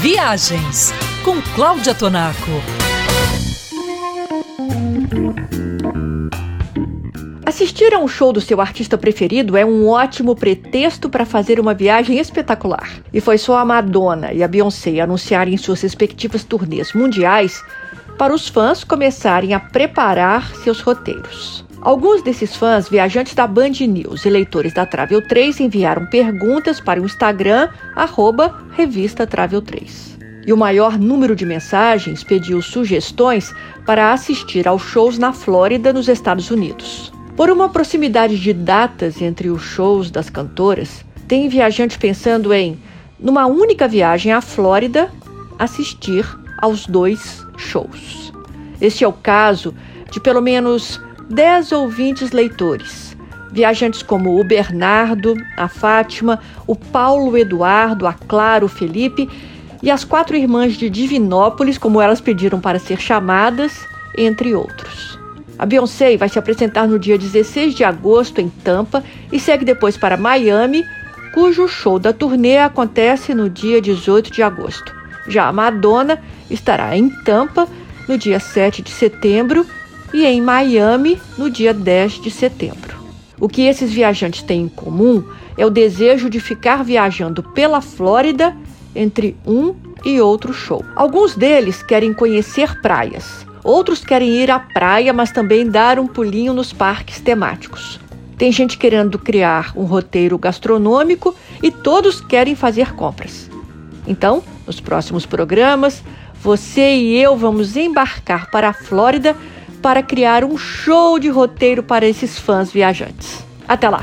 Viagens com Cláudia Tonaco. Assistir a um show do seu artista preferido é um ótimo pretexto para fazer uma viagem espetacular. E foi só a Madonna e a Beyoncé anunciarem suas respectivas turnês mundiais para os fãs começarem a preparar seus roteiros. Alguns desses fãs, viajantes da Band News e leitores da Travel 3, enviaram perguntas para o Instagram, arroba revista Travel 3. E o maior número de mensagens pediu sugestões para assistir aos shows na Flórida, nos Estados Unidos. Por uma proximidade de datas entre os shows das cantoras, tem viajante pensando em, numa única viagem à Flórida, assistir aos dois shows. Este é o caso de pelo menos 10 ouvintes leitores, viajantes como o Bernardo, a Fátima, o Paulo Eduardo, a Clara, o Felipe e as quatro irmãs de Divinópolis, como elas pediram para ser chamadas, entre outros. A Beyoncé vai se apresentar no dia 16 de agosto em Tampa e segue depois para Miami, cujo show da turnê acontece no dia 18 de agosto. Já a Madonna estará em Tampa no dia 7 de setembro e em Miami no dia 10 de setembro. O que esses viajantes têm em comum é o desejo de ficar viajando pela Flórida entre um e outro show. Alguns deles querem conhecer praias, outros querem ir à praia, mas também dar um pulinho nos parques temáticos. Tem gente querendo criar um roteiro gastronômico e todos querem fazer compras. Então, nos próximos programas, você e eu vamos embarcar para a Flórida para criar um show de roteiro para esses fãs viajantes. Até lá!